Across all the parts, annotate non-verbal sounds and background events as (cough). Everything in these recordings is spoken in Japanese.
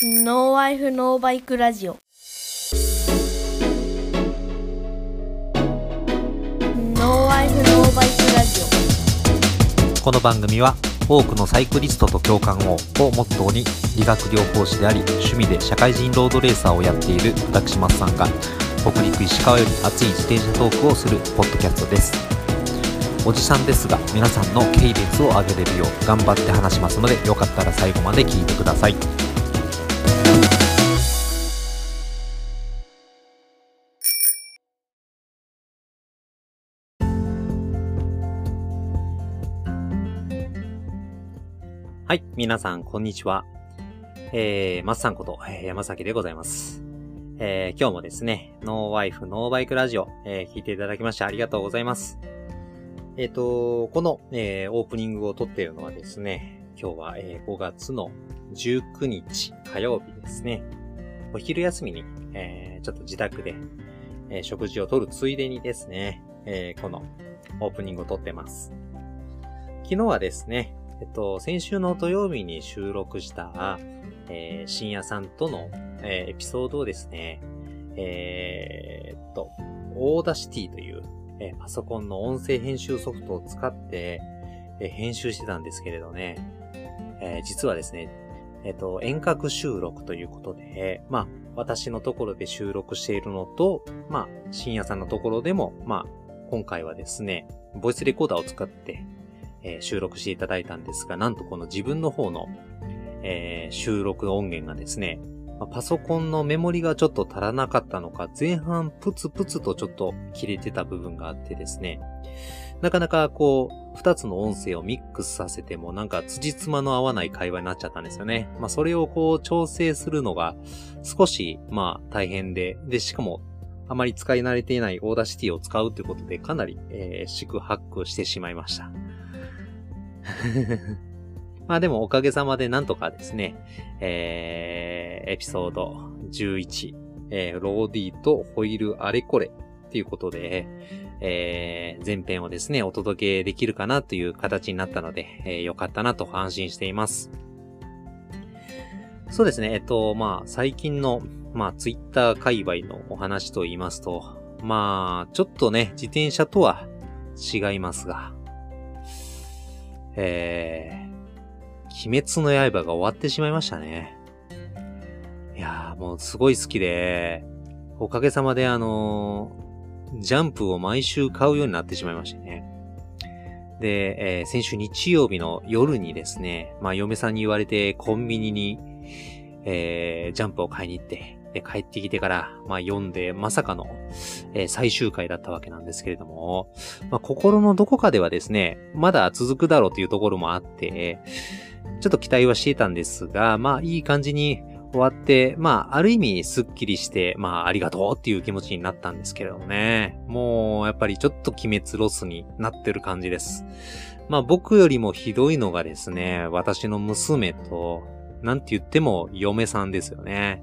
ノーワイフノーバイクラジオ。ノーワイフノーバイクラジオ。この番組は多くのサイクリストと共感をモットーに理学療法士であり趣味で社会人ロードレーサーをやっている私松さんが北陸石川より熱い自転車トークをするポッドキャストです。おじさんですが皆さんのケイデンスを上げれるよう頑張って話しますのでよかったら最後まで聞いてください。はい、皆さん、こんにちは。えー、松さんこと、えー山崎でございます。えー、今日もですね、ノーワイフ、ノーバイクラジオ、えー聞いていただきましてありがとうございます。えっ、と、この、えーオープニングを撮っているのはですね、今日は、えー5月の19日火曜日ですね。お昼休みに、えーちょっと自宅で、えー食事をとるついでにですね、えーこのオープニングを撮ってます。昨日はですね、えっと、先週の土曜日に収録した、えー shinyaさんとの、えーエピソードをですね、えーっと、 Audacity という、えパソコンの音声編集ソフトを使って、え編集してたんですけれどね、えー実はですね、えっと、遠隔収録ということで、まあ、私のところで収録しているのと、まあ、 shinyaさんのところでも、まあ、今回はですね、ボイスレコーダーを使って、えー収録していただいたんですが、なんとこの自分の方の、えー収録音源がですね、まあパソコンのメモリがちょっと足らなかったのか、前半プツプツとちょっと切れてた部分があってですね、なかなかこう、二つの音声をミックスさせてもなんか辻褄の合わない会話になっちゃったんですよね。まあそれをこう調整するのが少しまあ大変で、でしかもあまり使い慣れていない Audacity を使うということでかなり、えー、四苦八苦してしまいました。(laughs) まあでもおかげさまでなんとかですね、えー、エピソード11、えー、ローディーとホイールあれこれっていうことで、えー、前編をですね、お届けできるかなという形になったので、えー、よかったなと安心しています。そうですね、えっと、まあ、最近の、まあ、ツイッター界隈のお話と言いますと、まあ、ちょっとね、自転車とは違いますが、えー、鬼滅の刃が終わってしまいましたね。いやー、もうすごい好きで、おかげさまであのージャンプを毎週買うようになってしまいましてね。で、えー先週日曜日の夜にですね、まあ嫁さんに言われてコンビニに、えージャンプを買いに行って、で、帰ってきてから、まあ読んで、まさかの、えー最終回だったわけなんですけれども、まあ心のどこかではですね、まだ続くだろうというところもあって、ちょっと期待はしてたんですが、まあいい感じに終わって、まあある意味スッキリして、まあありがとうっていう気持ちになったんですけれどもね。もうやっぱりちょっと鬼滅ロスになってる感じです。まあ僕よりもひどいのがですね、私の娘と、なんて言っても嫁さんですよね。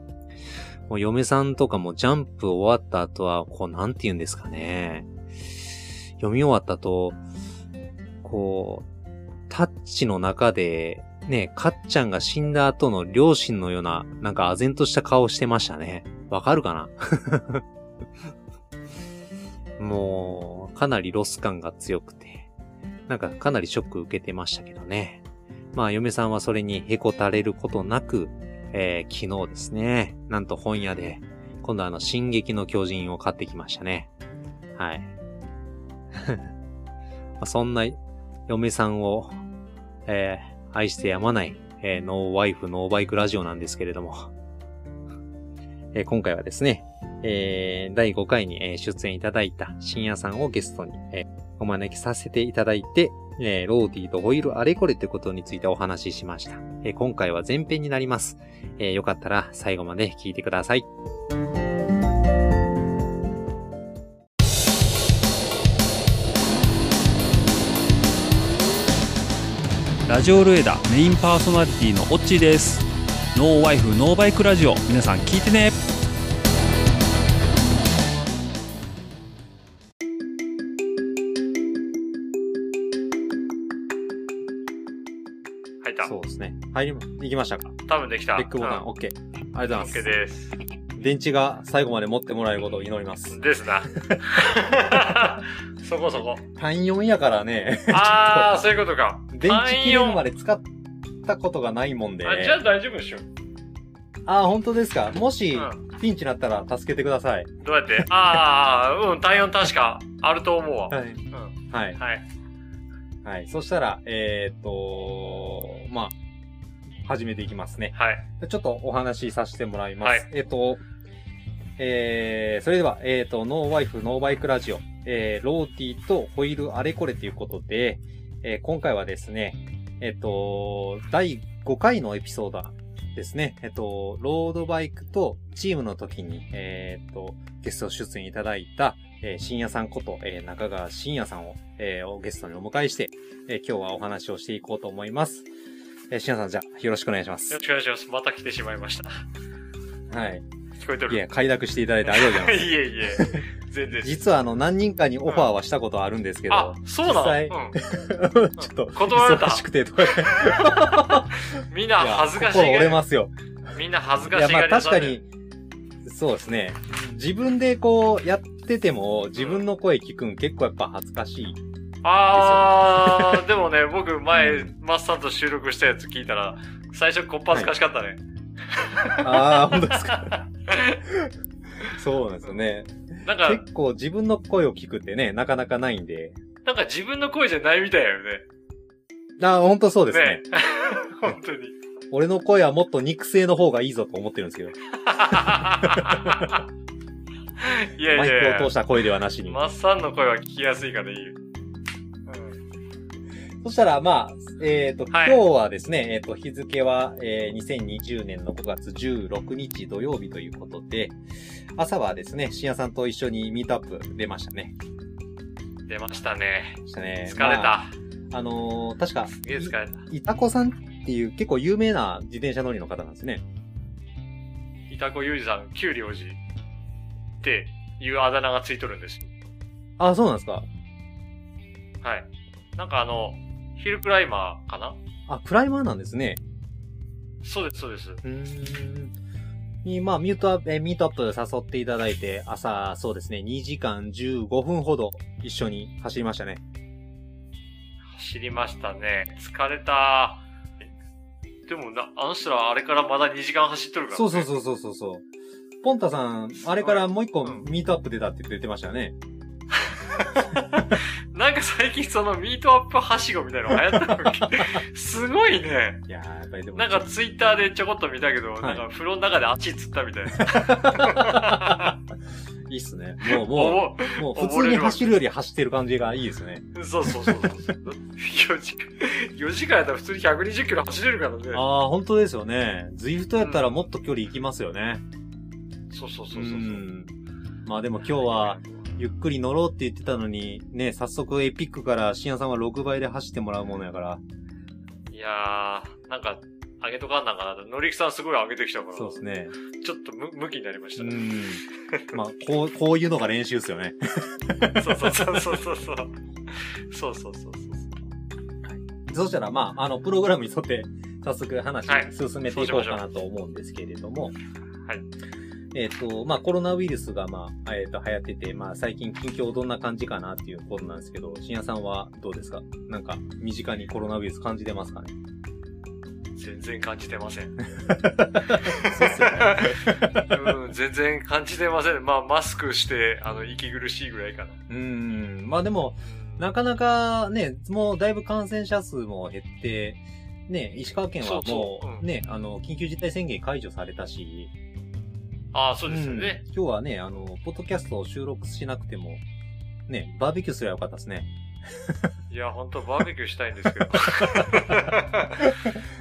もう嫁さんとかもジャンプ終わった後は、こうなんて言うんですかね。読み終わった後、こう、タッチの中で、ね、かっちゃんが死んだ後の両親のような、なんか唖然とした顔してましたね。わかるかな？(laughs) もう、かなりロス感が強くて、なんかかなりショック受けてましたけどね。まあ、嫁さんはそれにへこたれることなく、えー昨日ですね、なんと本屋で、今度あの、進撃の巨人を買ってきましたね。はい。(laughs) まそんな嫁さんを、えー愛してやまない、えーノーワイフ、ノーバイクラジオなんですけれども、えー今回はですね、えー第5回に、出演いただいた深夜さんをゲストに、えーお招きさせていただいて、えーローディーとホイールあれこれってことについてお話ししました。えー今回は前編になります。えーよかったら最後まで聞いてください。ラジオルエダメインパーソナリティのオッチーですノーワイフノーバイクラジオ皆さん聞いてね入り、行きましたか？多分できた。レックボタン、うんオッケー。ありがとうございます。OK です。電池が最後まで持ってもらえることを祈ります。ですな。(laughs) そこそこ。単4やからね、あー、(laughs) そういうことか。電池切れるまで。で使ったことがないもんで。あ、じゃあ大丈夫でしょ。あー、本当ですか？もし、うピンチになったら助けてください。どうやって？あー、うん、単4確かあると思うわ。はい。うん。はい。はい。はい。そしたら、えーっと、まあ、始めていきますね。はい。ちょっとお話しさせてもらいます。はいえーっと、えー、それでは、えーっと、ノーワイフ、ノーバイクラジオ、えー、ローティーとホイールあれこれということで、えー今回はですね、えーっと、第5回のエピソードですね。えーっと、ロードバイクとチームの時に、えーっと、ゲスト出演いただいた、えー、深夜さんこと、えー中川深夜さんを、えー、ゲストにお迎えして、えー今日はお話をしていこうと思います。えー、深夜さん、じゃあ、よろしくお願いしますよろ。しくお願いします。また来てしまいました。はい。聞こえてる？いや、快諾していただいてありがとうございます。(laughs) いえいえ。全然。実はあの、何人かにオファーはしたことあるんですけど、あ、そうなの実際 (laughs) うん。ちょっと、断られた忙しくてと (laughs) かで、みんな恥ずかしい心折れがますよ。り。みんな恥ずかいや、まあしいがり屋さんで確かに、そうですね。自分でこう、やってても、自分の声聞くん結構やっぱ恥ずかしい。あー、でもね、(laughs) 僕前、マスさんと収録したやつ聞いたら、最初こっぱずかしかったね。ああ、本当ですか？(laughs) そうなんですよね。なんか、結構自分の声を聞くってね、なかなかないんで。なんか自分の声じゃないみたいよね。ああ、本当そうですね。ね。(laughs) 本当に。俺の声はもっと肉声の方がいいぞと思ってるんですけど。いやいマイやいやクを通した声ではなしに。マッサンの声は聞きやすいからいいよ。そしたら、まあ、えっ、と、はい今日はですね、えっ、と、日付は、えー2020年の5月16日土曜日ということで、朝はですね、深夜さんと一緒にミートアップ出ましたね。うん。出ましたね。したね。疲れた。まあ、あのー確か、すげえ疲れた。いたこさんっていう結構有名な自転車乗りの方なんですね。いたこゆうじさん、九領寺っていうあだ名がついとるんですよ。あ、そうなんですか。はい。なんかあの、ヒルクライマーかな？あ、クライマーなんですね。そうです、そうです。うーん。に、まあ、ミュートアップ、えーミートアップ誘っていただいて、朝、そうですね、2時間15分ほど一緒に走りましたね。走りましたね。疲れた。えでもな、あの人らあれからまだ2時間走っとるから、ね。そうそうそうそうそうそう。ポンタさん、あれからもう一個うんミートアップ出たって言ってましたよね。(laughs) なんか最近そのミートアップはしごみたいなの流行ったのすごいね。いやー、やっぱりでも。なんかツイッターでちょこっと見たけど、いなんか風呂の中で足つったみたいな。(laughs) いいっすね。もう、もう、もう普通に走るより走ってる感じがいいですね。おそうそうそうそう。4時間、4時間やったら普通に120キロ走れるからね。ああ、本当ですよね。ズイフトやったらもっと距離行きますよね。そうそうそうそうそう。ん。まあでも今日は、ゆっくり乗ろうって言ってたのに、ね、早速エピックから深夜さんは6倍で走ってもらうものやから。いやー、なんか、上げとかんなんかなと。のりきさんすごい上げてきたから、そうですね。ちょっとむ向きになりましたうね。ん。まあ、こう、こういうのが練習ですよね。そうそうそうそうそうそう。そうそうそうそう。そしたら、まあ、あの、プログラムに沿って、早速話はい進めていこうかなと思うんですけれども。はい。えっ、と、まあ、コロナウイルスが、まあ、えっ、と、流行ってて、まあ、最近近況どんな感じかなっていうことなんですけど、深夜さんはどうですか？なんか、身近にコロナウイルス感じてますかね？全然感じてません。(laughs) そうっすよね。うん、全然感じてません。まあ、マスクして、あの、息苦しいぐらいかな。うん。まあでも、なかなかね、もうだいぶ感染者数も減って、ね、石川県はそうそもううんう、ね、あの、緊急事態宣言解除されたし、ああ、そうですよね。うん今日はね、あの、ポッドキャストを収録しなくても、ね、バーベキューすればよかったですね。いや、本当バーベキューしたいんですけど。(laughs) (laughs)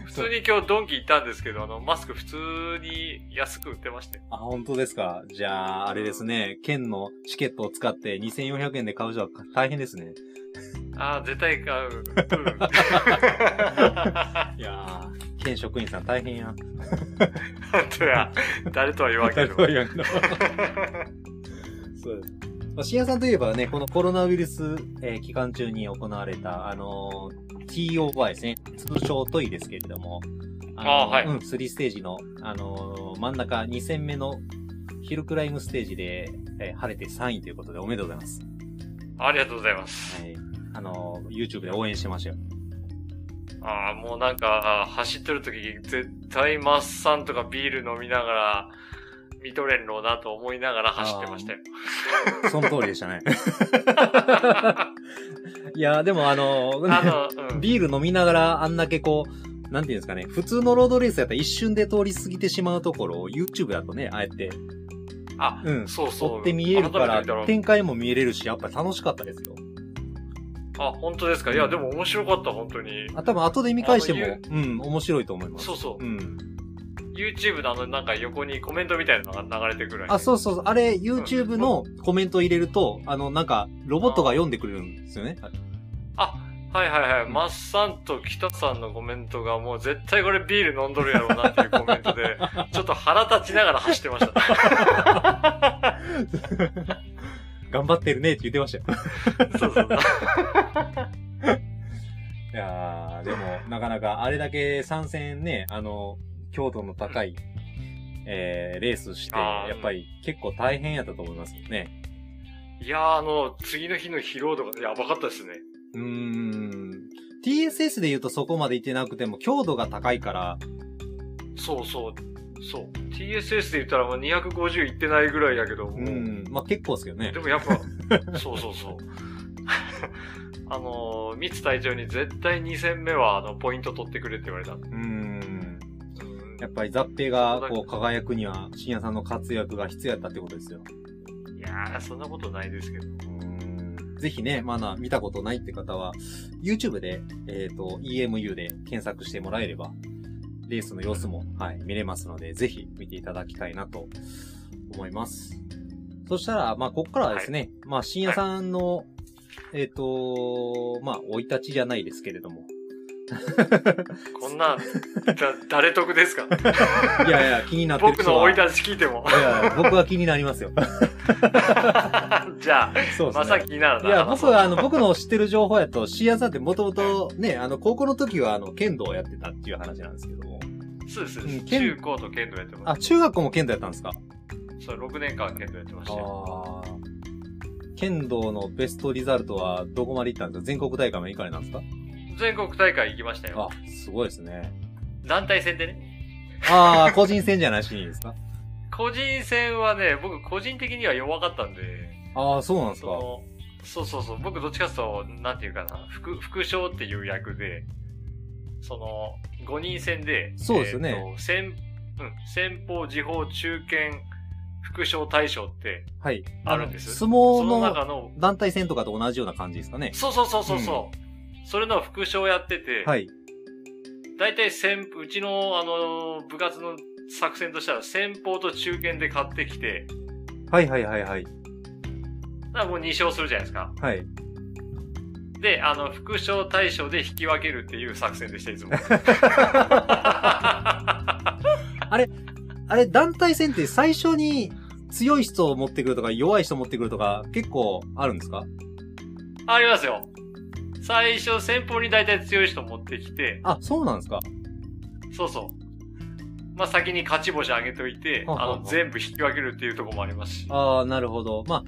普通に今日ドンキ行ったんですけど、あの、マスク普通に安く売ってましたよ。あ、本当ですか？じゃあ、あれですね、県のチケットを使って2400円で買う人は大変ですね。ああ、絶対買う。うん。(laughs) いやー、県職員さん大変や。本当や。誰とは言わんけど。(laughs) そうです。まあ、深夜さんといえばね、このコロナウイルス、えー期間中に行われた、あのー TOY ですね。通称トイですけれども、あのあはいうん、3ステージの、あのー真ん中2戦目のヒルクライムステージで、えー晴れて3位ということでおめでとうございます。ありがとうございます。はい。あのー YouTube で応援してましたよ。ああ、もうなんか、走ってる時、絶対マッサンとかビール飲みながら、見とれんろうなと思いながら走ってましたよ。その通りでしたね。(laughs) いやーでもあのーあの、うん。ビール飲みながらあんだけこう、なんていうんですかね、普通のロードレースやったら一瞬で通り過ぎてしまうところを YouTube だとね、あえて、あ、うん、そうそう。追って見えるから展開も見えれるし、やっぱり楽しかったですよ。あ、本当ですか？いや、でも面白かった、本当に。あ、多分後で見返してもうん、面白いと思います。そうそうう。ん。YouTube のあの、なんか横にコメントみたいなのが流れてくる。あ、そうそうそう。あれ、YouTube のコメント入れると、あの、なんか、ロボットが読んでくれるんですよね。あ、はいはいはい。うんマッサンと北さんのコメントがもう絶対これビール飲んどるやろうなっていうコメントで、(laughs) ちょっと腹立ちながら走ってました。頑張ってるねって言ってましたよ。(laughs) そうそう。(laughs) いやー、でも、なかなか、あれだけ参戦ね、あの、強度の高い、えー、レースして、あーやっぱり結構大変やったと思いますよね。いやー、あの、次の日の疲労度がやばかったですね。うーん。TSS で言うとそこまで行ってなくても、強度が高いから、そうそう。そう。TSS で言ったらもう250いってないぐらいやけど、もううん、まあ結構ですけどねで。もやっぱ、(laughs) そうそうそう。(laughs) あのー、三つ隊長に絶対2戦目はあの、ポイント取ってくれって言われた。うーん。うんやっぱり雑兵がこう輝くには、深夜さんの活躍が必要やったってことですよ。いやー、そんなことないですけど。うーんぜひね、まだ見たことないって方は、YouTube で、えっ、と、EMU で検索してもらえれば、レースの様子も、はい、見れますので、ぜひ見ていただきたいなと思います。そしたら、まあ、こっからはですね、まあ、深夜さんの、えっ、と、まあ、生い立ちじゃないですけれども。(laughs) こんな、だ、誰得ですか？(laughs) いやいや、気になってる僕。の追い立ち聞いてもい。や、僕は気になりますよ。(laughs) じゃあ、そうですね。まさ気になるな。いや、僕は、あの、の、僕の知ってる情報やと、シアさんってもともと、ね、あの、高校の時は、あの、剣道をやってたっていう話なんですけども。そうです、うん中高と剣道やってまあ、中学校も剣道やったんですか？す。そう、6年間剣道やってましたよ。ああ。剣道のベストリザルトはどこまで行ったんですか？全国大会まで行かれたんですか？全国大会行きましたよ。あ、すごいですね。団体戦でね。ああ、個人戦じゃなしにですか？(laughs) 個人戦はね、僕個人的には弱かったんで、ああ、そうなんですか。その、そうそうそう、僕どっちかっていうと、なんていうかな、副、副将っていう役で、その、5人戦で、そうですよねえーと先、うん、先方、時報、中堅、副将大将ってはい。あるんです。相撲そのの中の、団体戦とかと同じような感じですかね。そうそうそうそうそう、それの副将やってて、はい。大体先、うちの、あの、部活の作戦としたら、先方と中堅で買ってきて、はいはいはいはい。だからもう2勝するじゃないですか。はい。で、あの、副将大将で引き分けるっていう作戦でした、いつも。(laughs) あれ、団体戦って最初に強い人を持ってくるとか弱い人を持ってくるとか結構あるんですか？ありますよ。最初、先方に大体強い人持ってきて、あ、そうなんですか？そうそう。まあ、先に勝ち星上げといて、はははあの、全部引き分けるっていうところもありますし。ああ、なるほど。まあ、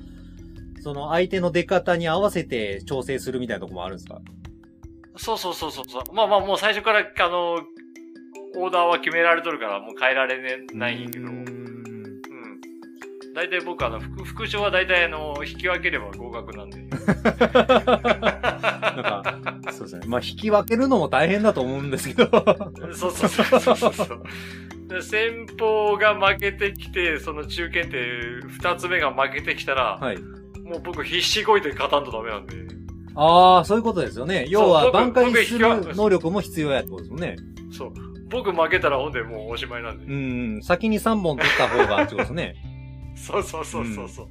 その相手の出方に合わせて調整するみたいなとこもあるんですか？そうそうそうそう。まあまあ、もう最初から、あの、オーダーは決められとるから、もう変えられねないんやけど。う。ん大体僕、あの、副、副賞は大体、あの、引き分ければ合格なんで。なんか、そうですね。まあ、引き分けるのも大変だと思うんですけど。そうそうそうそうそう先方が負けてきて、その中堅って二つ目が負けてきたら、はい。もう僕必死こいて勝たんとダメなんで。ああ、そういうことですよね。要は、僕挽回僕する能力も必要やってことですもんね。そう。僕負けたらほんでもうおしまいなんで。うん、先に3本取った方がってことですね。(laughs) そうそうそうそうそう。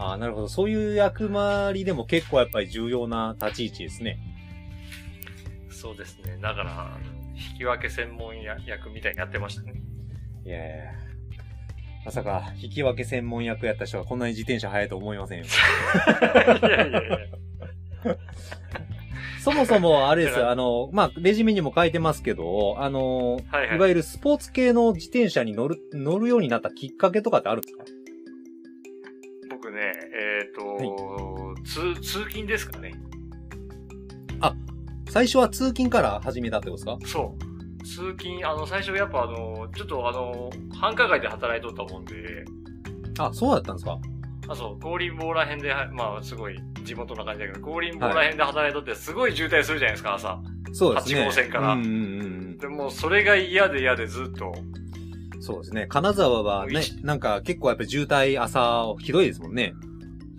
ああ、なるほど。そういう役回りでも結構やっぱり重要な立ち位置ですね。そうですね。だから、引き分け専門や役みたいにやってましたね。いやいやまさか、引き分け専門役やった人がこんなに自転車速いと思いませんよ。(laughs) いやいやいや。そもそもあれですよ、あの、まあ、レジュメにも書いてますけど、あの、はいはいいわゆるスポーツ系の自転車に乗る、乗るようになったきっかけとかってあるんですか？僕ね、えっ、と、通、通勤ですかね。最初は通勤から始めたってことですか？そう。通勤、あの、最初やっぱあの、ちょっとあの、繁華街で働いとったもんで、あ、そうだったんですか？あ、そう、高林坊ら辺で、まあ、すごい地元な感じだけど、高林坊ら辺で働いとって、すごい渋滞するじゃないですか、朝。そうですね。8号線からうんうんうんでもう、それが嫌で嫌でずっと、うん。そうですね。金沢はねなんか結構やっぱ渋滞朝ひどいですもんね。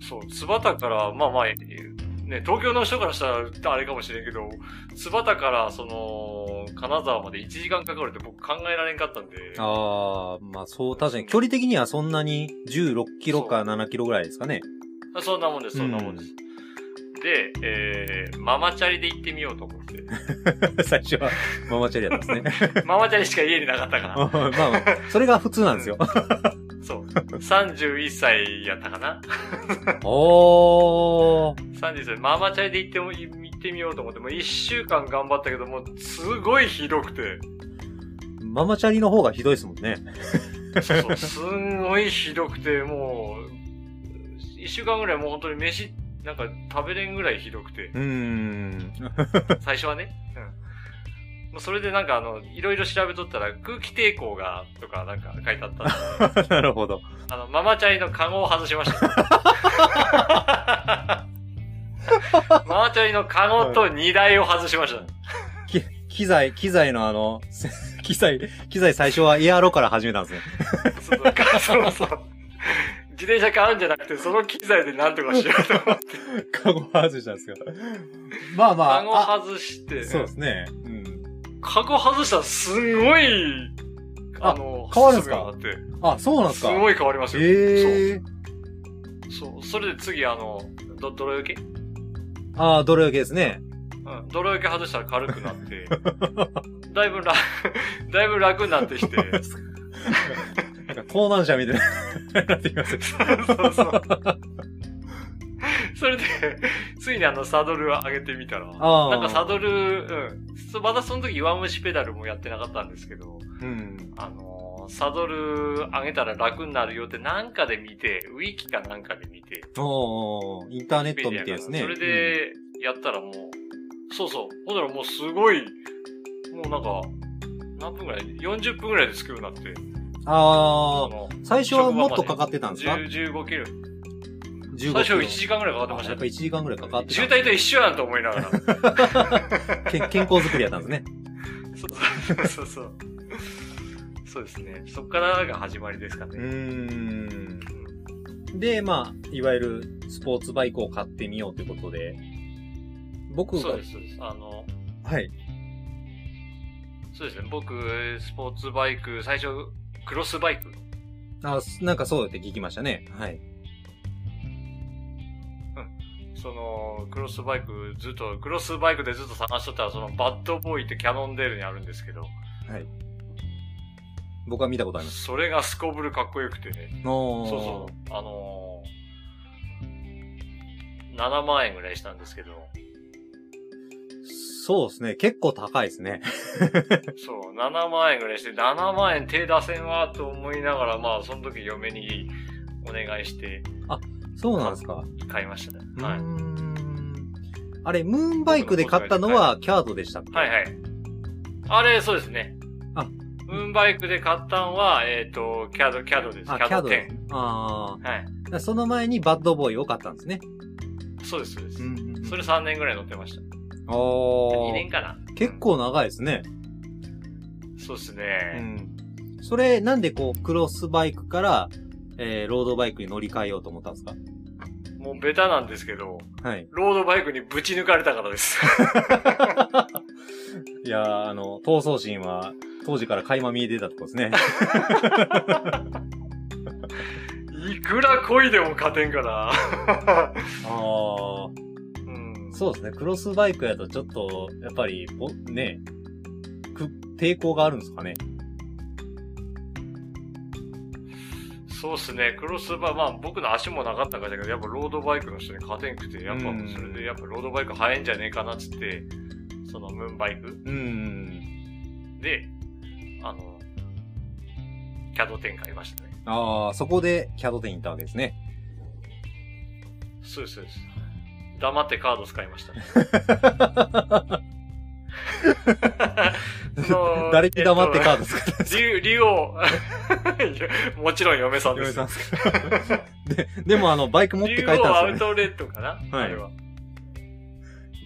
そう、津畑から、まあまあ、ね、東京の人からしたらあれかもしれんけど、津畑から、その、金沢まで1時間かかるって僕考えられんかったんで、ああ、まあそう、確かに距離的にはそんなに16キロか7キロぐらいですかね。そんなもんです、そんなもんです。で、えー、ママチャリで行ってみようと思って。(laughs) 最初はママチャリだったんですね。(laughs) ママチャリしか家になかったか (laughs) まあまあ、それが普通なんですよ。ら。そう。31歳やったかなおー。?31 歳。ママチャリで行っても、行ってみようと思って、もう1週間頑張ったけど、もうすごいひどくて。ママチャリの方がひどいですもんね。そうそう、すんごいひどくて、もう、1週間ぐらいもう本当に飯、なんか食べれんぐらいひどくて、うーん。最初はね。うん。もうそれでなんかあの、いろいろ調べとったら空気抵抗が、とかなんか書いてあったんで、(laughs) なるほど。あの、ママチャリのカゴを外しました。(laughs) ママチャリのカゴと荷台を外しました。き機材、機材のあの、(laughs) 機材、機材最初はエアロから始めたんですね。そうそう。自転車買うんじゃなくて、その機材でなんとかしようと思って。カゴ外したんですよ。まあまカゴあ。あ外して、そうですね。うん。カゴ外したらすんごい、あの、変わるんすか？あ、そうなんですかすごい変わりますよ。ええー。そう。それで次、あの、ど、泥よけああ、泥焼けですね。うん。泥よけ外したら軽くなって、だいぶ楽、(laughs) だいぶ楽になってきて、(laughs) なんか盗難車みたいになってきます。そうそう。それで、ついにあの、サドルを上げてみたら。なんかサドル、うん。そまだその時弱虫ペダルもやってなかったんですけど、うん。あのーサドル上げたら楽になるよってなんかで見て、ウィキかなんかで見て、おー、インターネットみたいですね。それで、やったらもう、そうそう。ほんならもうすごい、もうなんか、何分ぐらい ?40 分ぐらいで着くようになって。ああ、の最初はもっとかかってたんですか？10 15キロ。?15 最初1時間ぐらいかかってましたやっぱ1時間ぐらいかかってた渋滞と一緒やんと思いながら。(laughs) け健康づくりやったんですね。そうそうそうそう。そうですね。そっからが始まりですかね。うーん。で、まあ、いわゆるスポーツバイクを買ってみようということで、僕が、そうです、そうです。あの、はい。そうですね。僕、スポーツバイク、最初、クロスバイク。あ、なんかそうだって聞きましたね。はい。その、クロスバイク、ずっと、クロスバイクでずっと探しとったら、その、バッドボーイってキャノンデールにあるんですけど、はい。僕は見たことあります。それがすこぶるかっこよくてね。そうそう。あのー、7万円ぐらいしたんですけど、そうですね。結構高いですね。そう、7万円ぐらいして、7万円手出せんわと思いながら、まあ、その時嫁にお願いしてそうなんですか。買いましたね。うはい。あれ、ムーンバイクで買ったのはキャードでしたっけ？はいはい。あれ、そうですね。あムーンバイクで買ったんは、えっ、と、キャド、キャドです。キあ、ャドキャードで10。ああ。はい。その前にバッドボーイを買ったんですね。そうです、そうです。んうんうんそれ3年ぐらい乗ってました。お2年かな。結構長いですね。うん。そうですうね。ん。それ、なんでこう、クロスバイクから、えー、ロードバイクに乗り換えようと思ったんですか？もうベタなんですけど、はい。ロードバイクにぶち抜かれたからです。(laughs) いやー、あの、闘争心は、当時から垣間見えてたとこですね。(laughs) いくら恋でも勝てんから。(laughs) ああ。うん。そうですね。クロスバイクやとちょっと、やっぱり、ぼね、く、抵抗があるんですかね？そうっすね。クロスバー、まあ僕の足もなかったからだけど、やっぱロードバイクの人に勝てんくて、やっぱうんそれでやっぱロードバイク速いんじゃねえかなっつって、そのムーンバイクうん。で、あの、キャド店買いましたね。ああ、そこでキャド店行ったわけですね。そうです、そうです。黙ってカード使いましたね。(laughs) 誰に黙ってカードえ使ったんですか？っと竜、竜王。(laughs) もちろん嫁さんです。嫁さんで (laughs) で、でもあの、バイク持って帰ったんですよね。ウトレットかな、はいあれは。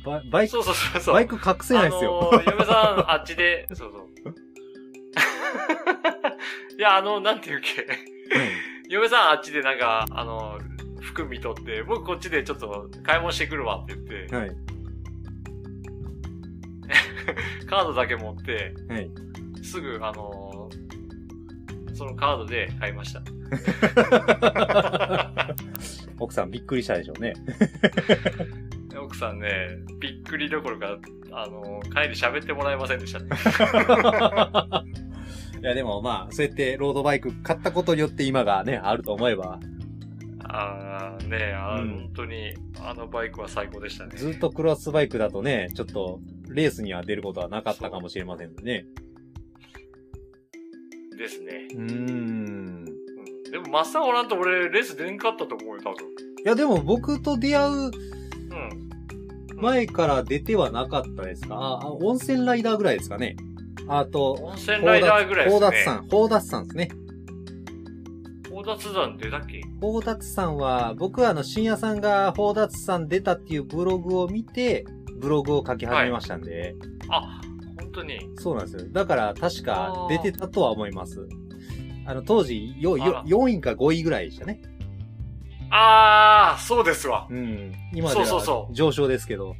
ババイク、そうそうそうそう。バイク隠せないですよ。あのー嫁さん、あっちで、そうそう。いや、あの、なんていうっけ？嫁さん、あっちでなんか、あの、服見とって、僕こっちでちょっと買い物してくるわって言って、はい。(laughs) カードだけ持って、はい。すぐ、あのーそのカードで買いました。(laughs) 奥さんびっくりしたでしょうね。(laughs) 奥さんね、びっくりどころか、あのー帰り喋ってもらえませんでしたね。いや、でもまあ、そうやってロードバイク買ったことによって今がね、あると思えば、あーねあー、うん本当に、あのバイクは最高でしたね。ずっとクロスバイクだとね、ちょっと、レースには出ることはなかったかもしれませんね。ですね。うーん。うんでも、マッサンおらんと俺、レース出んかったと思うよ、多分。いや、でも僕と出会ううん。前から出てはなかったですか？あ、あ温泉ライダーぐらいですかね。あと、温泉ライダーぐらいですね。宝達さん、宝達さんですね。宝達山出たっけ？宝達さんは、僕はあの、深夜さんが宝達さん出たっていうブログを見て、ブログを書き始めましたんで、あ、本当に？そうなんですよ。だから確か出てたとは思います。あの、当時、よ、よ、4位か5位ぐらいでしたね。あー、そうですわ。うん。今でそうそうそは上昇ですけど。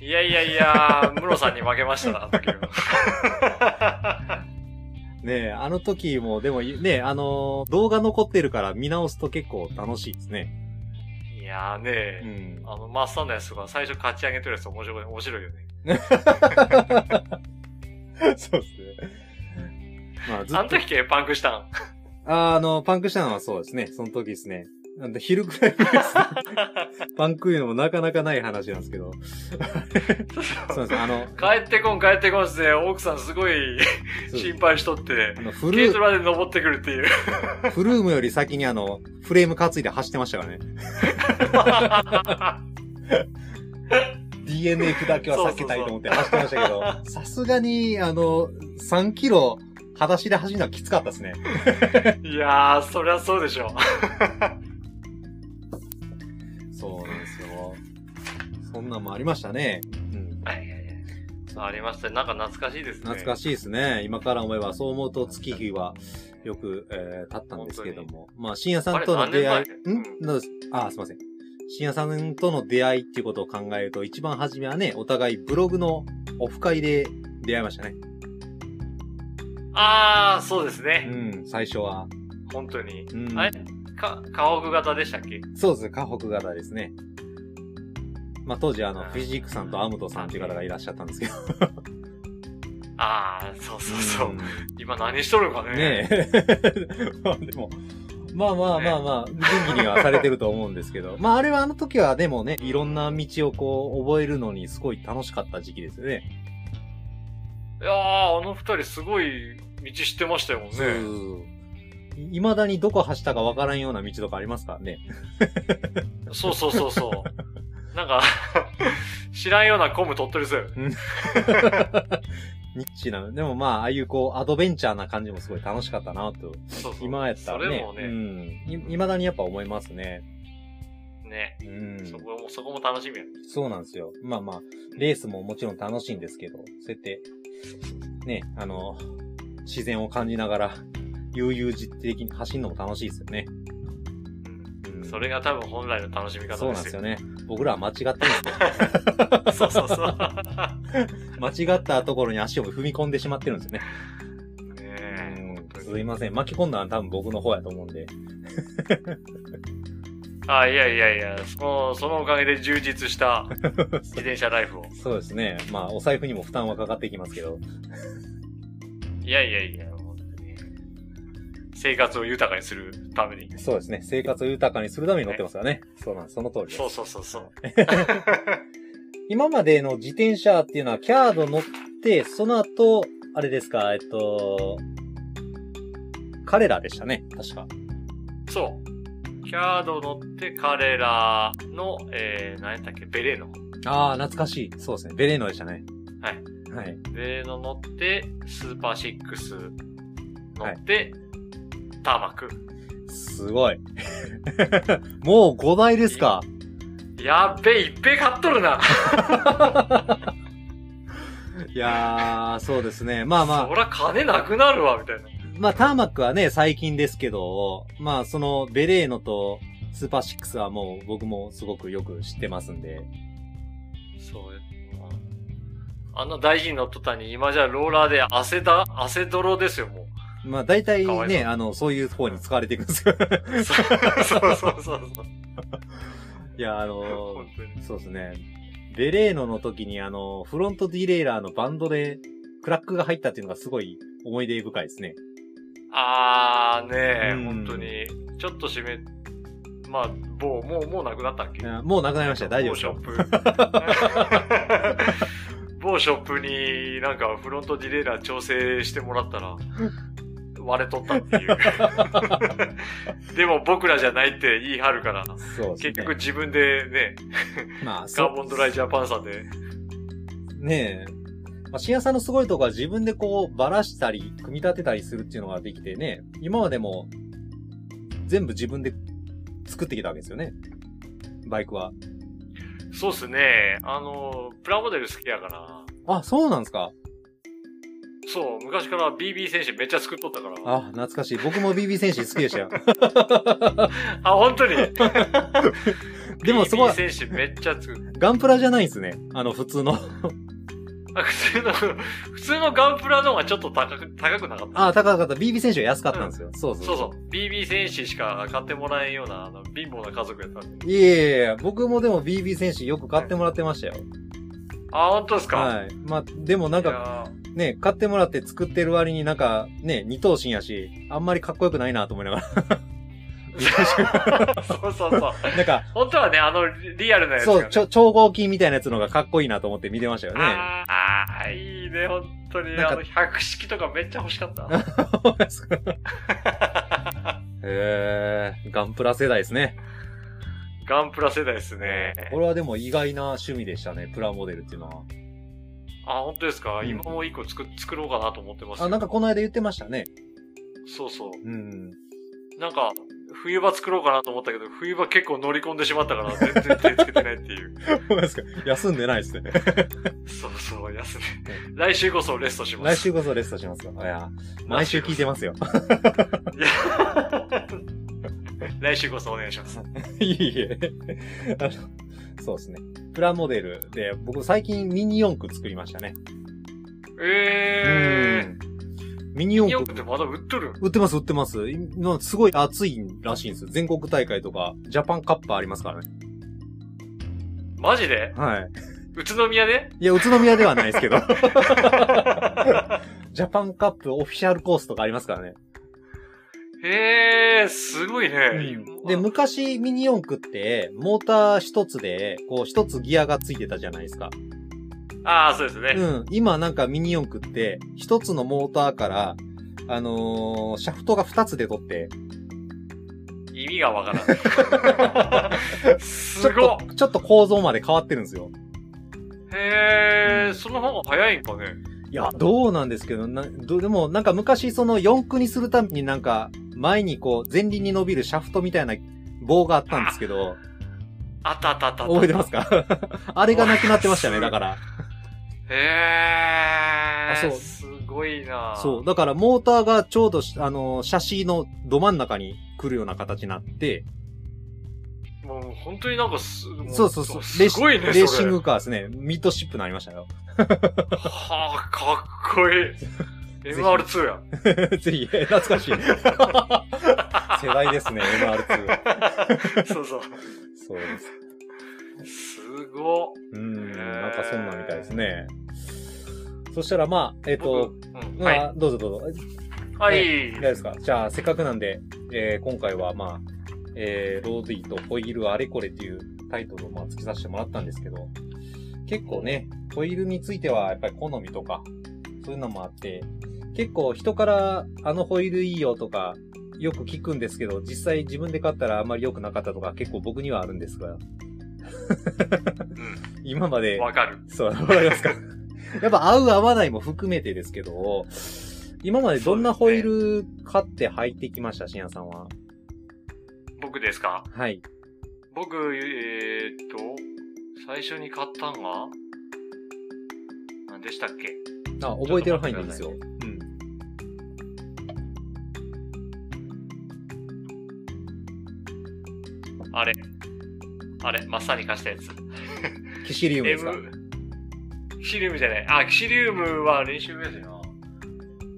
いやいやいや、ムロさんに負けましたな、あの時は。(laughs) ねえ、あの時も、でもね、あの動画残ってるから見直すと結構楽しいですね。いやーうね、ん。あの、マッサンのやつとか最初勝ち上げてるやつ面白い、面白いよね。(laughs) そうですね。まあ、ずっとあの時系パンクしたん？ああの、パンクしたのはそうですね。その時ですね。なんで、昼ぐらいです、ね、パンクいうのもなかなかない話なんですけど。そうです。あの、帰ってこん帰ってこんっすね。奥さんすごい心配しとってあ、のフルー軽トラで登ってくるっていう。フルームより先にあの、フレーム担いで走ってましたからね。DNF だけは避けたいと思って走ってましたけど、さすがに、あの、3キロ、裸足で走るのはきつかったですね。いやー、そりゃそうでしょ。そうなんですよ。そんなんもありましたね。うん。はいはいはい。ありましたね。なんか懐かしいですね。懐かしいですね。今から思えば、そう思うと月日はよく、えー経ったんですけども。まあ、深夜さんとの出会い、ん？どうですあ、すいません。深夜さんとの出会いっていうことを考えると、一番初めはね、お互いブログのオフ会で出会いましたね。あー、そうですうね。ん、最初は。本当に。うん。あれ？か、河北型でしたっけ？そうです。河北型ですね。まあ、当時あの、フィジークさんとアムトさんっていう方がいらっしゃったんですけど。あー、そうそうそう。ん今何しとるのかね。ねえ。ま (laughs) あでも、まあまあまあまあ、元気にはされてると思うんですけど。まああれはあの時はでもね、いろんな道をこう、覚えるのにすごい楽しかった時期ですよね。いやー、あの二人すごい道知ってましたよね。未だにどこ走ったかわからんような道とかありますからね。そうそうそうそう。なんか、知らんようなコム取ってるぜ。(laughs) ニッチな。でもまあ、ああいうこう、アドベンチャーな感じもすごい楽しかったなと。そうそう。今やったらね。それもね、うん。い未だにやっぱ思いますね。ね。うん。そこも、そこも楽しみやね。そうなんですよ。まあまあ、レースももちろん楽しいんですけど、そうやって、ね、あの、自然を感じながら、悠々自適に走るのも楽しいですよね。それが多分本来の楽しみ方ですよ。そうなんですよね。僕らは間違ってるんですよ。(laughs) そうそうそう。(laughs) 間違ったところに足を踏み込んでしまってるんですよね。すいません。巻き込んだのは多分僕の方やと思うんで。(laughs) あ、いやいやいや、その、そのおかげで充実した自転車ライフを。そうですね。まあ、お財布にも負担はかかってきますけど。いやいやいや。生活を豊かにするために。そうですね。生活を豊かにするために乗ってますからね。そうなんです。その通りです。そうそうそうそう。(laughs) 今までの自転車っていうのは、キャード乗って、その後、あれですか、えっと、彼らでしたね。確か。そう。キャード乗って彼らの、えー、何やったっけ、ベレーノ。ああ、懐かしい。そうですね。ベレーノでしたね。はい。はい。ベレーノ乗って、スーパーシックス乗って、ターマック。すごい。(laughs) もう5台ですか？やっべえ、いっぺえ買っとるな。(laughs) いやー、そうですね。まあまあそ、ら金なくなるわ、みたいな。まあターマックはね、最近ですけど、まあそのベレーノとスーパーシックスはもう僕もすごくよく知ってますんで。そうあんな大事に乗っとったに、今じゃローラーで汗だ、汗泥ですよ、もう。まあ大体ね、かわいそうあの、そういう方に使われていくんですよ。そうそうそうそう。いや、あの本当に。そうですね。ベレーノの時にあの、フロントディレイラーのバンドでクラックが入ったっていうのがすごい思い出深いですね。あーねえ、うん本当に。ちょっと閉め、まあ、某、もう、もうなくなったっけ？もうなくなりましたよ。大丈夫ですショップ。(laughs) 某ショップになんかフロントディレイラー調整してもらったら、割れとったっていう。(laughs) でも僕らじゃないって言い張るから、ね。結局自分でね、まあ、カそーボンドライジャパンさんで、ねえ。まあ、シアさんのすごいとこは自分でこう、ばらしたり、組み立てたりするっていうのができてね、今までも、全部自分で作ってきたわけですよね。バイクは。そうっすね、あの、プラモデル好きやから、あ、そうなんですかそう、昔から BB 戦士めっちゃ作っとったから。あ、懐かしい。僕も BB 戦士好きでしたよ。(laughs) あ、本当に？(laughs) でもそこは BB 戦士めっちゃ作る。ガンプラじゃないんですね。あの、普通の。(laughs) あ普通の、普通のガンプラの方がちょっと高く、高くなかった？あ、高かった。BB 戦士は安かったんですよ。そうそう。そうそう。BB 戦士しか買ってもらえんような、あの、貧乏な家族やったんで。いえいえいえ、僕もでも BB 戦士よく買ってもらってましたよ。あ、本当ですか？はい。まあ、でもなんか、ね、買ってもらって作ってる割になんか、ね、二等身やし、あんまりかっこよくないなと思いながー (laughs) そうそうそう。ら。なんか、本当はね、あの、リリアルなやつが、ね。そう、ちょ超合金みたいなやつのがかっこいいなと思って見てましたよね。あーあー、いいね、本当に。あの、百式とかめっちゃ欲しかった。(laughs) へー、ガンプラ世代ですね。ガンプラ世代ですね。これはでも意外な趣味でしたね、プラモデルっていうのは。あ、本当ですか、うん今も一個作、作ろうかなと思ってますよ。あ、なんかこの間言ってましたね。そうそう。うん。なんか、冬場作ろうかなと思ったけど、冬場結構乗り込んでしまったから、全然手つけてないっていう。(laughs) そうですか？休んでないですね。そうそう、休み。来週こそレストします。来週こそレストしますかいや、毎週聞いてますよ。いや来週こそお願いします。(laughs) いえいえ。あの、そうですね。プラモデルで、僕最近ミニ四駆作りましたね。えー。うんミニ四駆駆ってまだ売っとる売ってます、売ってます。今すごい熱いらしいんですよ。全国大会とか、ジャパンカップありますからね。マジで？はい。宇都宮で？いや、宇都宮ではないですけど。(laughs) ジャパンカップオフィシャルコースとかありますからね。へえー、すごいね。で、昔ミニ四駆って、モーター一つで、こう一つギアがついてたじゃないですか。ああ、そうですね。うん。今なんかミニ四駆って、一つのモーターから、あのーシャフトが二つで取って、意味がわからん。(laughs) ちすごっちょっと構造まで変わってるんですよ。へえ、その方が早いんかね。いや、どうなんですけど、な、どでもなんか昔その四駆にするためになんか、前にこう、前輪に伸びるシャフトみたいな棒があったんですけど、あったあったあったあった。覚えてますか？(laughs) あれがなくなってましたね、(laughs) だから。へえ。あそうすごいなそう。だからモーターがちょうどし、あの、シャシーのど真ん中に来るような形になって、もう本当になんかす、もそうそうそう。すごいね、それ。レーシングカーですね。ミッドシップになりましたよ。(laughs) はあ、かっこいい。MR2 や。(laughs) ぜひ、え懐かしい。(laughs) 世代ですね、MR2。そうそう。そうです。すごっ。うん、なんかそんなんみたいですね。そしたらまあ、えっ、と、僕、うん、まあ、はい。どうぞどうぞ。はい。いいですか？じゃあ、せっかくなんで、えー今回はまあ、えー、ロードイートホイールあれこれっていうタイトルをまあ付けさせてもらったんですけど、結構ね、ホイールについてはやっぱり好みとか、そういうのもあって、結構人からあのホイールいいよとか、よく聞くんですけど、実際自分で買ったらあんまり良くなかったとか結構僕にはあるんですが、う今までん。、わかる。そう、わかりますか？(laughs) やっぱ合う合わないも含めてですけど、今までどんなホイール買って履いてきました、しんやさんは？僕ですか？はい。僕、えー、っと、最初に買ったんが、何でしたっけ？あ、覚えてる範囲でいいですよ。あれ。あれ、マッサに貸したやつ。キシリウムですか？M、キシリウムじゃない。あ、キシリウムは練習ベースやな。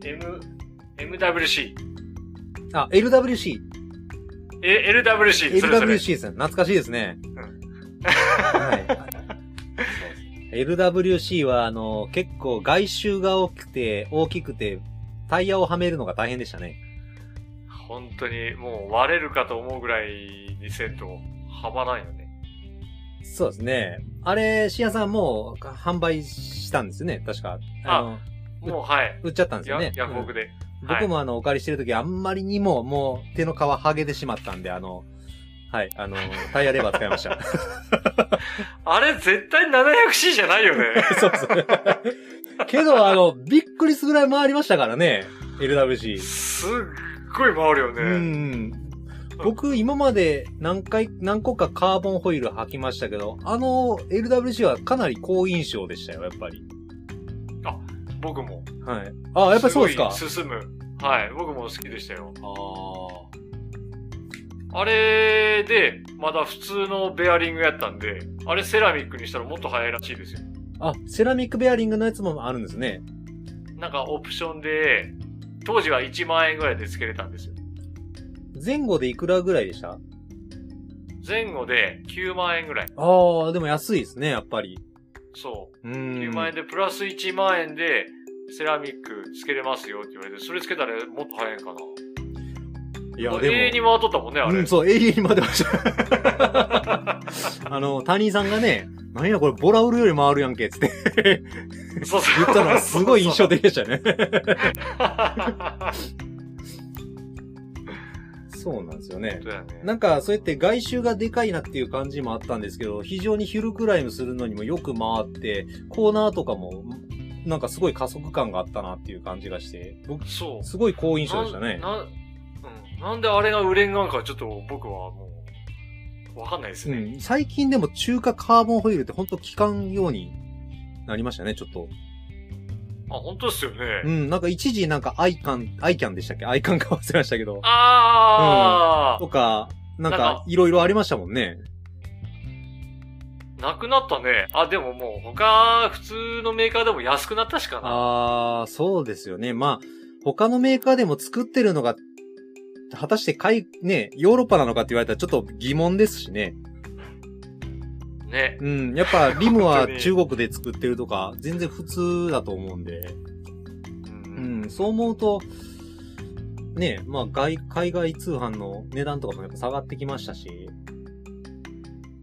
M、MWC。あ、LWC。え、LWC。LWC ですね。懐かしいですね。んはい。LWC は、あの、結構外周が大きくて、大きくて、タイヤをはめるのが大変でしたね。本当にもう割れるかと思うぐらいにせんと、はまらんよね。そうですね。あれ、シアさんもう販売したんですよね？確か。の、もうはい。売っちゃったんですよやね？うんヤフオクで。僕もあの、お借りしてるときあんまりにももう手の皮剥げてしまったんで、あの、はい、あの、タイヤレバー使いました。(laughs) あれ絶対 700C じゃないよね。(laughs) そうそう。けど、あの、びっくりするぐらい回りましたからね。LWC。すっごい回るよね。うん。僕、今まで何回、何個かカーボンホイール履きましたけど、あの LWC はかなり好印象でしたよ、やっぱり。僕も。はい。あ、やっぱりそうですか？進む。はい。僕も好きでしたよ。ああれで、まだ普通のベアリングやったんで、あれセラミックにしたらもっと速いらしいですよ。あ。あ、セラミックベアリングのやつもあるんですね。なんかオプションで、当時は1万円ぐらいで付けれたんですよ。前後でいくらぐらいでした？前後で9万円ぐらい。ああ、でも安いですね、やっぱり。そう。うん。9万円でプラス1万円で、セラミック付けれますよって言われて、それ付けたらもっと早いんかな。いや、永遠でに回っとったもんね、あも。れ。うん、そう、永遠に待ってました。(laughs) あの、谷井さんがね、何やこれ、ボラ売るより回るやんけ、つってそうそう言ったのがすごい印象的でしたね。(laughs) そうなんですよね。なんか、そうやって外周がでかいなっていう感じもあったんですけど、非常にヒルクライムするのにもよく回って、コーナーとかも、なんかすごい加速感があったなっていう感じがして、僕、そう。すごい好印象でしたね。なな,、うん、なんであれが売れんがんかちょっと僕はもう、わかんないですうね。ん、最近でも中華カーボンホイールってほんと効かんようになりましたね、ちょっと。あ、本当ですよね。うん、なんか一時なんかアイカン、アイキャンでしたっけ？アイカンか忘れましたけど。あとか、なんかかいろいろありましたもんね。ー、なくなったね。あ、でももう他、普通のメーカーでも安くなったしかな。あー、そうですよね。まあ、他のメーカーでも作ってるのが、果たして海、ね、ヨーロッパなのかって言われたらちょっと疑問ですしね。ね。うん。やっぱリムは中国で作ってるとか、全然普通だと思うんで。う。うんん。そう思うと、ね、まあ外、海外通販の値段とかもやっぱ下がってきましたし。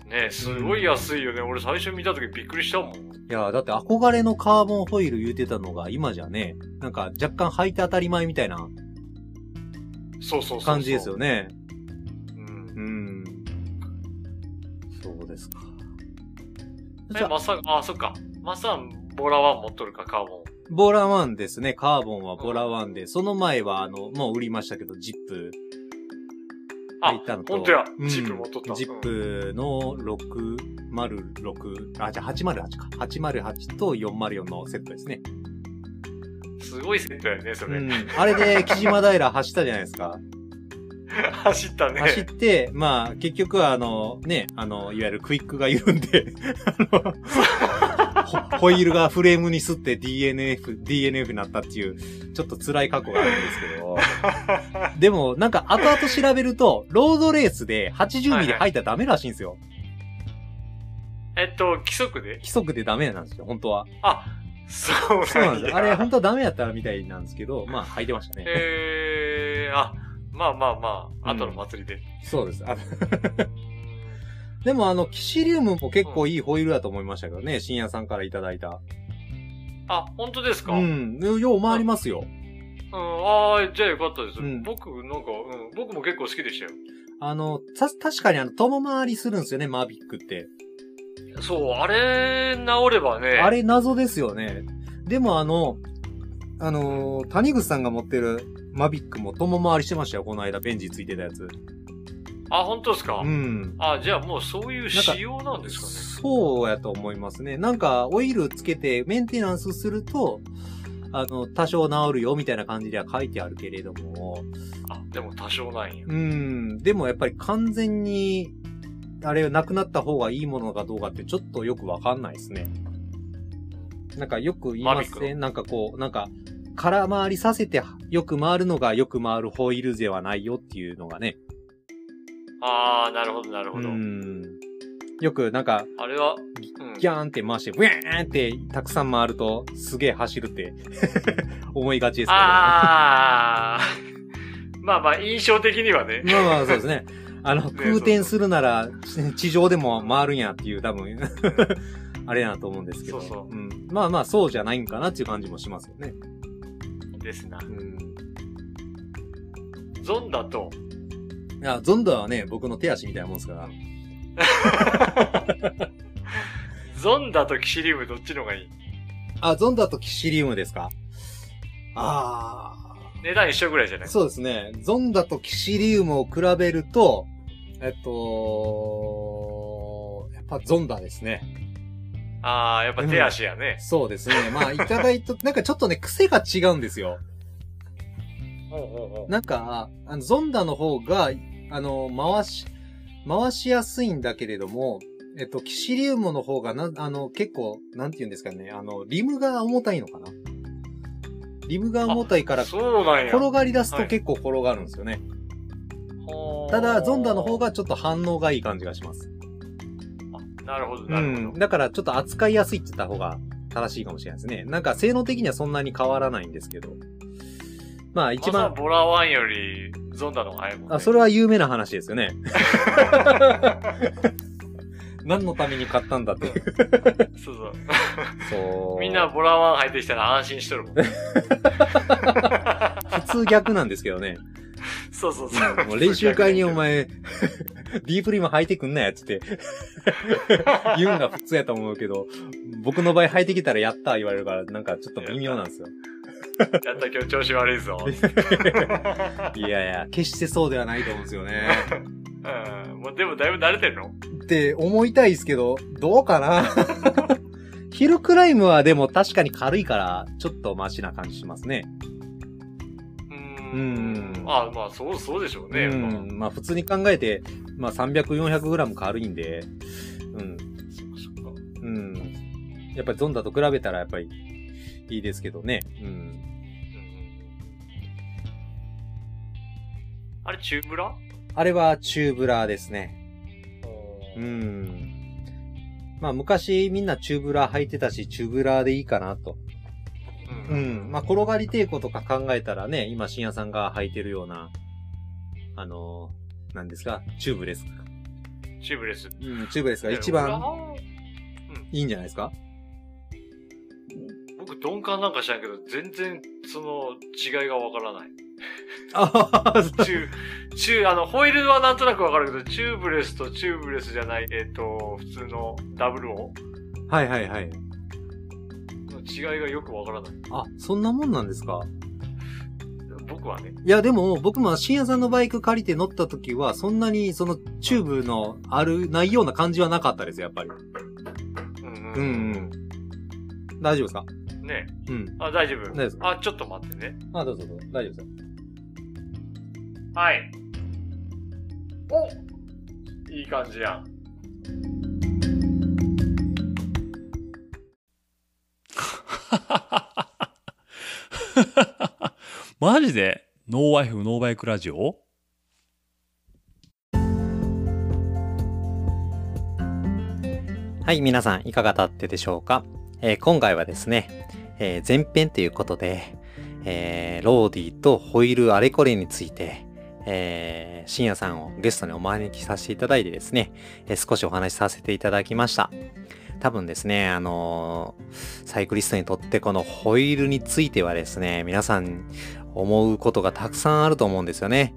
ねすごい安いよね。俺最初見た時びっくりしたもん。いや、だって憧れのカーボンホイール言うてたのが今じゃね、なんか若干履いて当たり前みたいなそうそうそう。感じですよね。うん。うん。そうですか。じえ、まさ、あ、そっか。まさん、ボラワン持っとるか、カーボン。ボラワンですね。カーボンはボラワンで、その前はあの、もう売りましたけど、ジップあ入ったのと。本当やうんジップ持っとったジップの606、あ、じゃあ808か。808と404のセットですね。すごいセットやね、それ。うん。あれで、(laughs) 木島平走ったじゃないですか。走ったね。走って、まあ、結局はあの、ね、あの、いわゆるクイックが緩んで、(laughs) あの、ホ (laughs) ホイールがフレームに吸って DNF、DNF になったっていう、ちょっと辛い過去があるんですけど。でも、なんか後々調べると、ロードレースで80ミリ入ったらダメらしいんですよ。えっと、規則で？規則でダメなんですよ、本当は。あ、そうなんそうなんですあれ、本当はダメやったらみたいなんですけど、まあ、履いてましたね。えー、あ、まあまあまあ、うん後の祭りで。そうです。あの (laughs) でも、あの、キシリウムも結構いいホイールだと思いましたけどね、深夜さんからいただいた。あ、本当ですか？ううん。ん。よう回りますよ。ああ、じゃあよかったです。うん僕、なんか、うん、僕も結構好きでしたよ。あの、た、確かにあの、遠回りするんですよね、マービックって。そう、あれ、治ればね。あれ謎ですよね。でもあの、あのー谷口さんが持ってるマビックも友回りしてましたよ、この間、ベンジついてたやつ。あ、本当ですか、うん。あ、じゃあもうそういう仕様なんですかね。そうやと思いますね。なんか、オイルつけてメンテナンスすると、あの、多少治るよ、みたいな感じでは書いてあるけれども、あ、でも多少なんや。うん。でもやっぱり完全に、あれ、なくなった方がいいものかどうかってちょっとよくわかんないですね。なんかよく言いますね。なんかこう、なんか、空回りさせてよく回るのがよく回るホイールではないよっていうのがね。ああ、なるほど、なるほうど。ん。よくなんか、あれは、うんギャーンって回して、ブヤーンってたくさん回るとすげえ走るって (laughs) 思いがちですけど。ああ、(laughs) まあまあ、印象的にはね。まあまあそうですね。あの、ね空転するなら、地上でも回るんやっていう多分、(laughs) あれやなと思うんですけど。そうそううん。まあまあそうじゃないんかなっていう感じもしますよね。ですなう。ん。ゾンだと、いや、ゾンドはね、僕の手足みたいなもんですから。(laughs) ゾンダとキシリウムどっちの方がいい？あ、ゾンダとキシリウムですかあ値段一緒ぐらいじゃなあ。い？そうですね。ゾンダとキシリウムを比べると、えっと、やっぱゾンダですね。ああ、やっぱ手足やね。そうですね。まあ、いただいと、(laughs) なんかちょっとね、癖が違うんですよ。なんか、あの、ゾンダの方が、あの、回し、回しやすいんだけれども、えっと、キシリウムの方がな、あの、結構、なんて言うんですかね、あの、リムが重たいのかなリムが重たいから。転がり出すはいと結構転がるんですよね。ほうただ、ゾンダの方がちょっと反応がいい感じがします。なるほど、うなるほん。ど。だから、ちょっと扱いやすいって言った方が正しいかもしれないですね。なんか、性能的にはそんなに変わらないんですけど。まあ、一番、ボラワンよりゾンダの方が早いもんね。あ、それは有名な話ですよね。(laughs) 何のために買ったんだっていう。そうそう。そう。みんなボラワン入ってきたら安心しとるもん。(laughs) 普通逆なんですけどね。そうそうそう。もう練習会にお前、ディープリーム履いてくんなやつって言うんが普通やと思うけど、僕の場合履いてきたらやった言われるから、なんかちょっと微妙なんですよ。やった今日調子悪いぞ。(laughs) いやいや、決してそうではないと思うんですよね。うん。もうでもだいぶ慣れてるの？って思いたいですけど、どうかな？(laughs) ヒルクライムはでも確かに軽いから、ちょっとマシな感じしますね。うんん。あまあそう、そうでしょうね。うまあん。まあ普通に考えて、まあ300、400グラム軽いんで、うん。うん。やっぱりゾンダと比べたらやっぱりいいですけどね。うん。うんあれ、チューブラあれはチューブラーですね。ううん。ん。まあ昔みんなチューブラー履いてたし、チューブラーでいいかなと。うん。まあ転がり抵抗とか考えたらね、今 shinyaさんが履いてるような、あのー、何ですか？チューブレス。チューブレス。うん、チューブレスが一番俺いいんじゃないですか？僕、鈍感なんか知らないけど、全然、その、違いがわからない。ああ、チュー、チュー、あの、ホイールはなんとなくわかるけど、チューブレスとチューブレスじゃない、えっ、と、普通の WOはいはいはい。の違いがよくわからない。あ、そんなもんなんですか？僕はね。いや、でも、僕も shinyaさんのバイク借りて乗った時は、そんなに、その、チューブのある、ないような感じはなかったですよ、やっぱり。うんうん。うんうん。大丈夫ですか？ねうん。あ、大丈夫。大丈夫あ、ちょっと待ってね。あ、どうぞどうぞ。大丈夫ですよ。はい。おいい感じやん。(laughs) マジで？ノーワイフノーバイクラジオ？はい、皆さん、いかがだってでしょうか？えー今回はですね、えー前編ということで、えーローディとホイールあれこれについて、え、深夜さんをゲストにお招きさせていただいてですね、えー少しお話しさせていただきました。多分ですね、あのーサイクリストにとってこのホイールについてはですね、皆さん思うことがたくさんあると思うんですよね。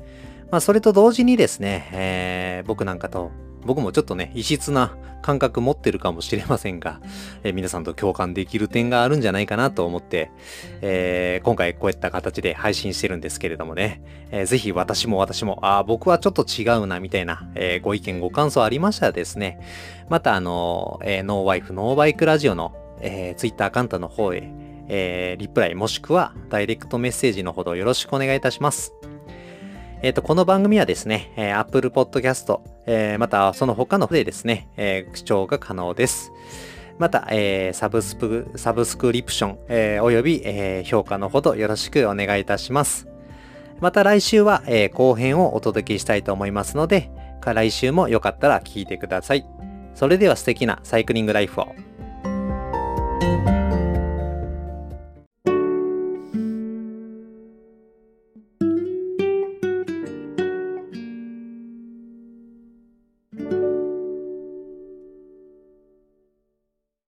まあ、それと同時にですね、えー僕なんかと、僕もちょっとね、異質な感覚持ってるかもしれませんが、えー皆さんと共感できる点があるんじゃないかなと思って、えー今回こういった形で配信してるんですけれどもね、えーぜひ私も私も、ああ、僕はちょっと違うな、みたいな、えーご意見ご感想ありましたらですね、またあのえノーワイフノーバイクラジオの、えー、ツイッターアカウントの方へ、えーリプライもしくはダイレクトメッセージのほどよろしくお願いいたします。えっ、と、この番組はですね、えー Apple Podcast、えーまたその他のでですね、えー視聴が可能です。また、えーサブスプ、サブスクリプション、えーおよび、えー評価のほどよろしくお願いいたします。また来週は、えー後編をお届けしたいと思いますので、来週もよかったら聞いてください。それでは素敵なサイクリングライフを。